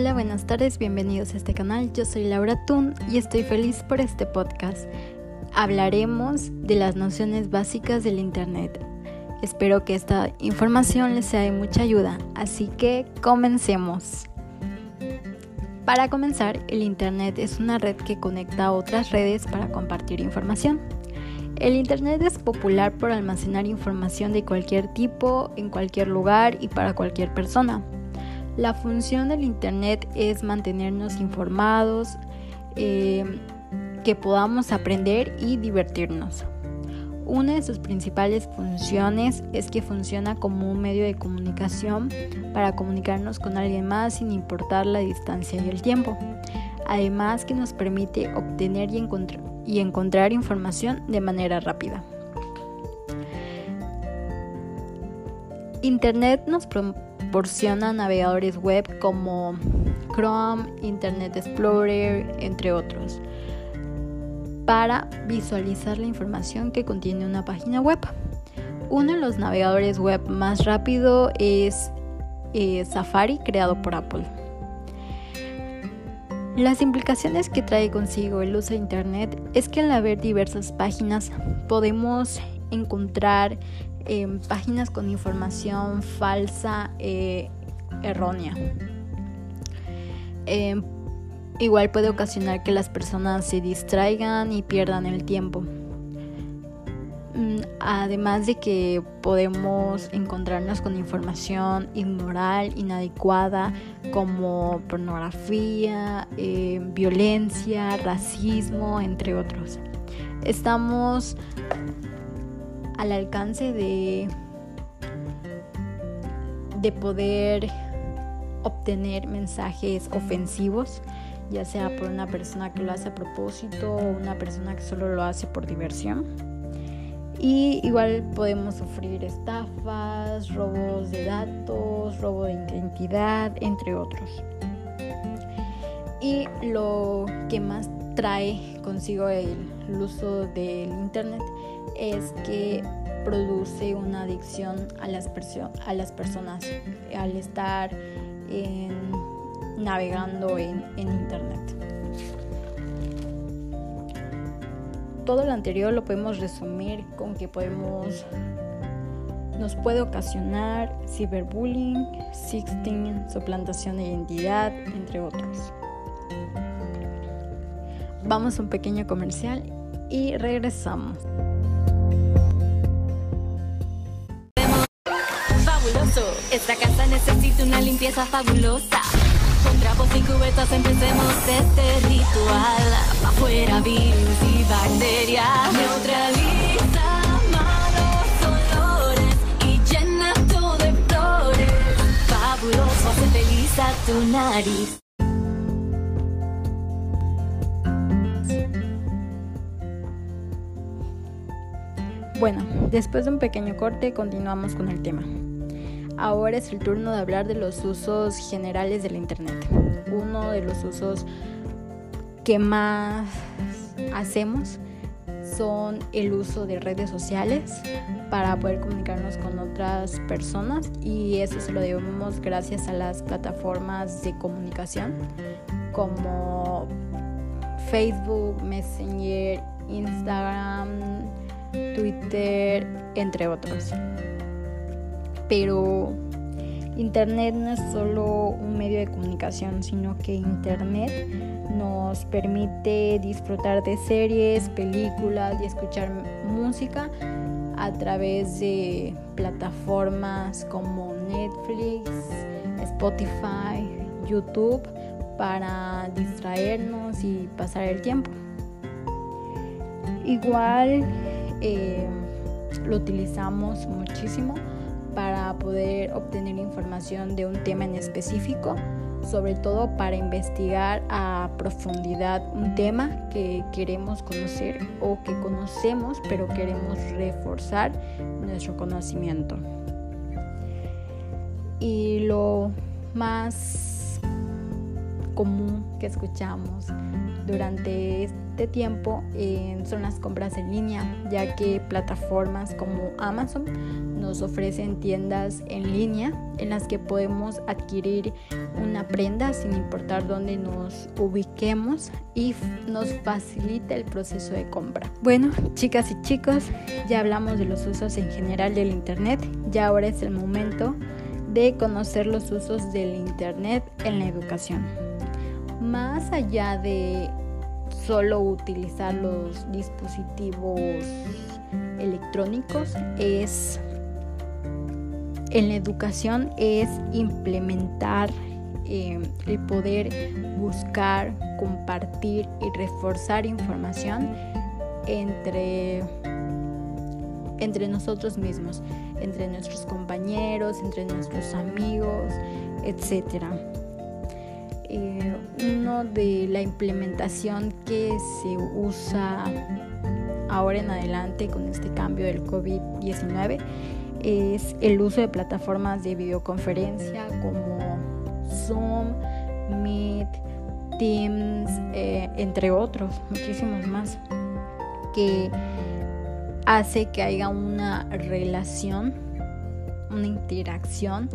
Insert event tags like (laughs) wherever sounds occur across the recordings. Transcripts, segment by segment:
Hola, buenas tardes, bienvenidos a este canal. Yo soy Laura Tun y estoy feliz por este podcast. Hablaremos de las nociones básicas del Internet. Espero que esta información les sea de mucha ayuda, así que comencemos. Para comenzar, el Internet es una red que conecta a otras redes para compartir información. El Internet es popular por almacenar información de cualquier tipo, en cualquier lugar y para cualquier persona. La función del Internet es mantenernos informados, eh, que podamos aprender y divertirnos. Una de sus principales funciones es que funciona como un medio de comunicación para comunicarnos con alguien más sin importar la distancia y el tiempo. Además que nos permite obtener y, encontrar información de manera rápida. Internet nos proporciona navegadores web como Chrome, Internet Explorer, entre otros para visualizar la información que contiene una página web. Uno de los navegadores web más rápido es eh, Safari, creado por Apple. Las implicaciones que trae consigo el uso de Internet es que al haber diversas páginas podemos encontrar em, páginas con información falsa, e errónea. Em, igual puede ocasionar que las personas se distraigan y pierdan el tiempo. Mm, además de que podemos encontrarnos con información inmoral, inadecuada, como pornografía, eh, violencia, racismo, entre otros. Estamos al alcance de, de poder obtener mensajes ofensivos ya sea por una persona que lo hace a propósito o una persona que solo lo hace por diversión. Y igual podemos sufrir estafas, robos de datos, robo de identidad, entre otros. Y lo que más trae consigo el, uso del Internet es que produce una adicción a las, a las personas al estar en navegando en, Internet. Todo lo anterior lo podemos resumir con que podemos nos puede ocasionar ciberbullying, sexting, suplantación de identidad, entre otros. Vamos a un pequeño comercial y regresamos. Fabuloso, esta casa necesita una limpieza fabulosa. Con trapos y cubetas empecemos este ritual. Pa' fuera virus y bacterias. Neutraliza malos olores Bueno, después de un pequeño corte continuamos con el tema. Ahora es el turno de hablar de los usos generales del Internet. Uno de los usos que más hacemos son el uso de redes sociales para poder comunicarnos con otras personas y eso se lo debemos gracias a las plataformas de comunicación como Facebook, Messenger, Instagram, Twitter, entre otros pero Internet no es solo un medio de comunicación, sino que Internet nos permite disfrutar de series, películas y escuchar música a través de plataformas como Netflix, Spotify, YouTube para distraernos y pasar el tiempo. Igual eh, lo utilizamos muchísimo para poder obtener información de un tema en específico, sobre todo para investigar a profundidad un tema que queremos conocer o que conocemos pero queremos reforzar nuestro conocimiento. Y lo más común que escuchamos durante bastante tiempo son las compras en línea, ya que plataformas como Amazon nos ofrecen tiendas en línea en las que podemos adquirir una prenda sin importar dónde nos ubiquemos y nos facilita el proceso de compra. Bueno, chicas y chicos, ya hablamos de los usos en general del Internet, ya ahora es el momento de conocer los usos del Internet en la educación. Más allá de solo utilizar los dispositivos electrónicos, es en la educación es implementar eh, el poder buscar, compartir y reforzar información entre, entre nosotros mismos, entre nuestros compañeros, entre nuestros amigos, etc. Eh, uno de la implementación que se usa ahora en adelante con este cambio del COVID-19 es el uso de plataformas de videoconferencia como Zoom, Meet, Teams, eh, entre otros, muchísimos más, que hace que haya una relación, una interacción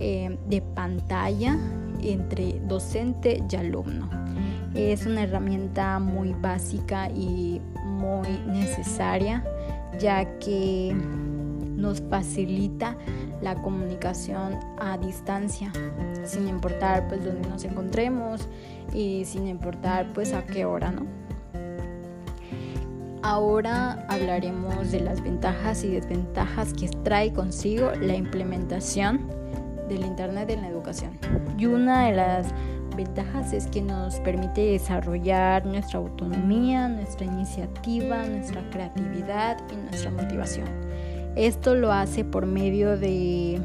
eh, de pantalla entre docente y alumno. Es una herramienta muy básica y muy necesaria ya que nos facilita la comunicación a distancia, sin importar pues dónde nos encontremos y sin importar pues a qué hora, ¿no? Ahora hablaremos de las ventajas y desventajas que trae consigo la implementación del Internet en la educación. Y una de las ventajas es que nos permite desarrollar nuestra autonomía, nuestra iniciativa, nuestra creatividad y nuestra motivación. Esto lo hace por medio de,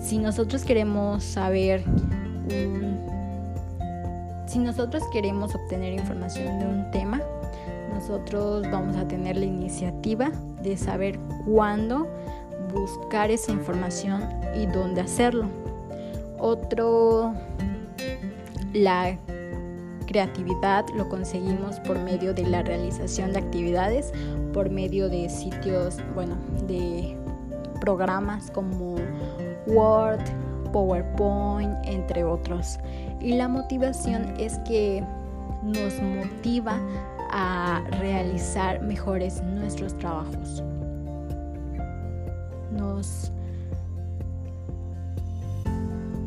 si nosotros queremos saber, si nosotros queremos obtener información de un tema, nosotros vamos a tener la iniciativa de saber cuándo buscar esa información y dónde hacerlo. Otro, la creatividad lo conseguimos por medio de la realización de actividades por medio de sitios, bueno, de programas como Word, PowerPoint, entre otros. Y la motivación es que nos motiva a realizar mejores nuestros trabajos.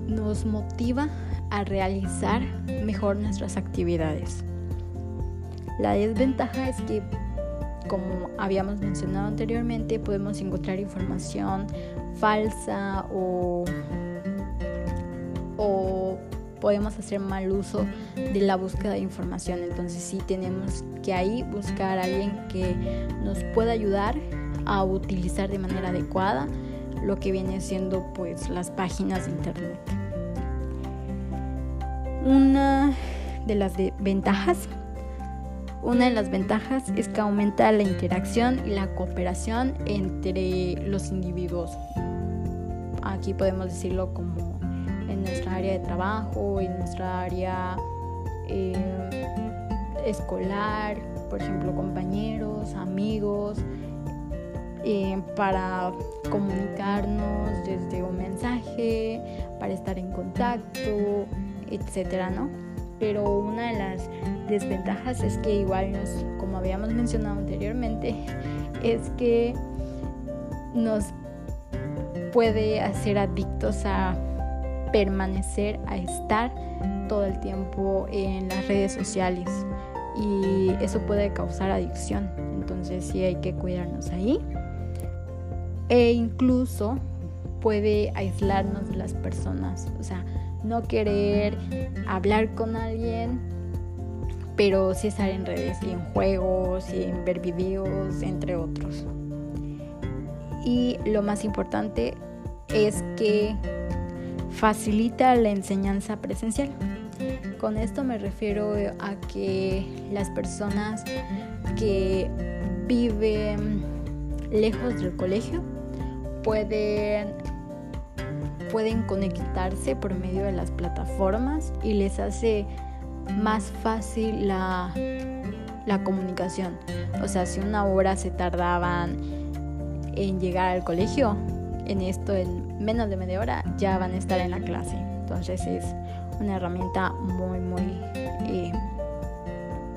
Nos, motiva a realizar mejor nuestras actividades. La desventaja es que como habíamos mencionado anteriormente, podemos encontrar información falsa o, podemos hacer mal uso de la búsqueda de información. Entonces sí tenemos que ahí buscar a alguien que nos pueda ayudar a utilizar de manera adecuada lo que viene siendo pues las páginas de internet. Una de las ventajas una de las ventajas es que aumenta la interacción y la cooperación entre los individuos. Aquí podemos decirlo como en nuestra área de trabajo, en nuestra área eh, escolar, por ejemplo, compañeros, amigos, eh, para comunicarnos desde un mensaje, para estar en contacto, etcétera, ¿no? pero una de las desventajas es que igual nos, como habíamos mencionado anteriormente, (laughs) es que nos puede hacer adictos a permanecer, a estar todo el tiempo en las redes sociales y eso puede causar adicción. Entonces sí hay que cuidarnos ahí. E incluso puede aislarnos de las personas. O sea, no querer hablar con alguien, pero sí estar en redes y en juegos y en ver videos, entre otros. Y lo más importante es que facilita la enseñanza presencial. Con esto me refiero a que las personas que viven lejos del colegio pueden pueden conectarse por medio de las plataformas y les hace más fácil la la comunicación. O sea, si una hora se tardaban en llegar al colegio, en esto en menos de media hora ya van a estar en la clase. Entonces es una herramienta muy, muy, eh,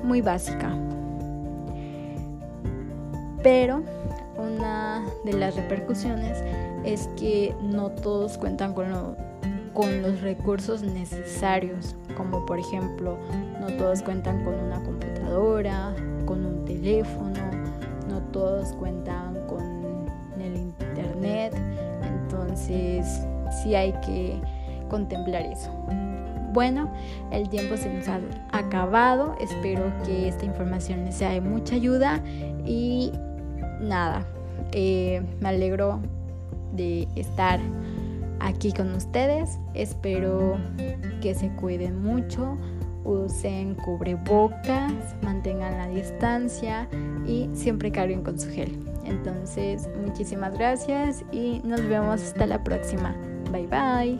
muy básica. Pero de las repercusiones es que no todos cuentan con, con los recursos necesarios, como por ejemplo, no todos cuentan con una computadora, con un teléfono, no todos cuentan con el internet, entonces sí hay que contemplar eso. Bueno, el tiempo se nos ha acabado. Espero que esta información les sea de mucha ayuda y nada, eh, me alegro de estar aquí con ustedes. Espero que se cuiden mucho, usen cubrebocas, mantengan la distancia y siempre carguen con su gel. Entonces, muchísimas gracias y nos vemos hasta la próxima. Bye bye.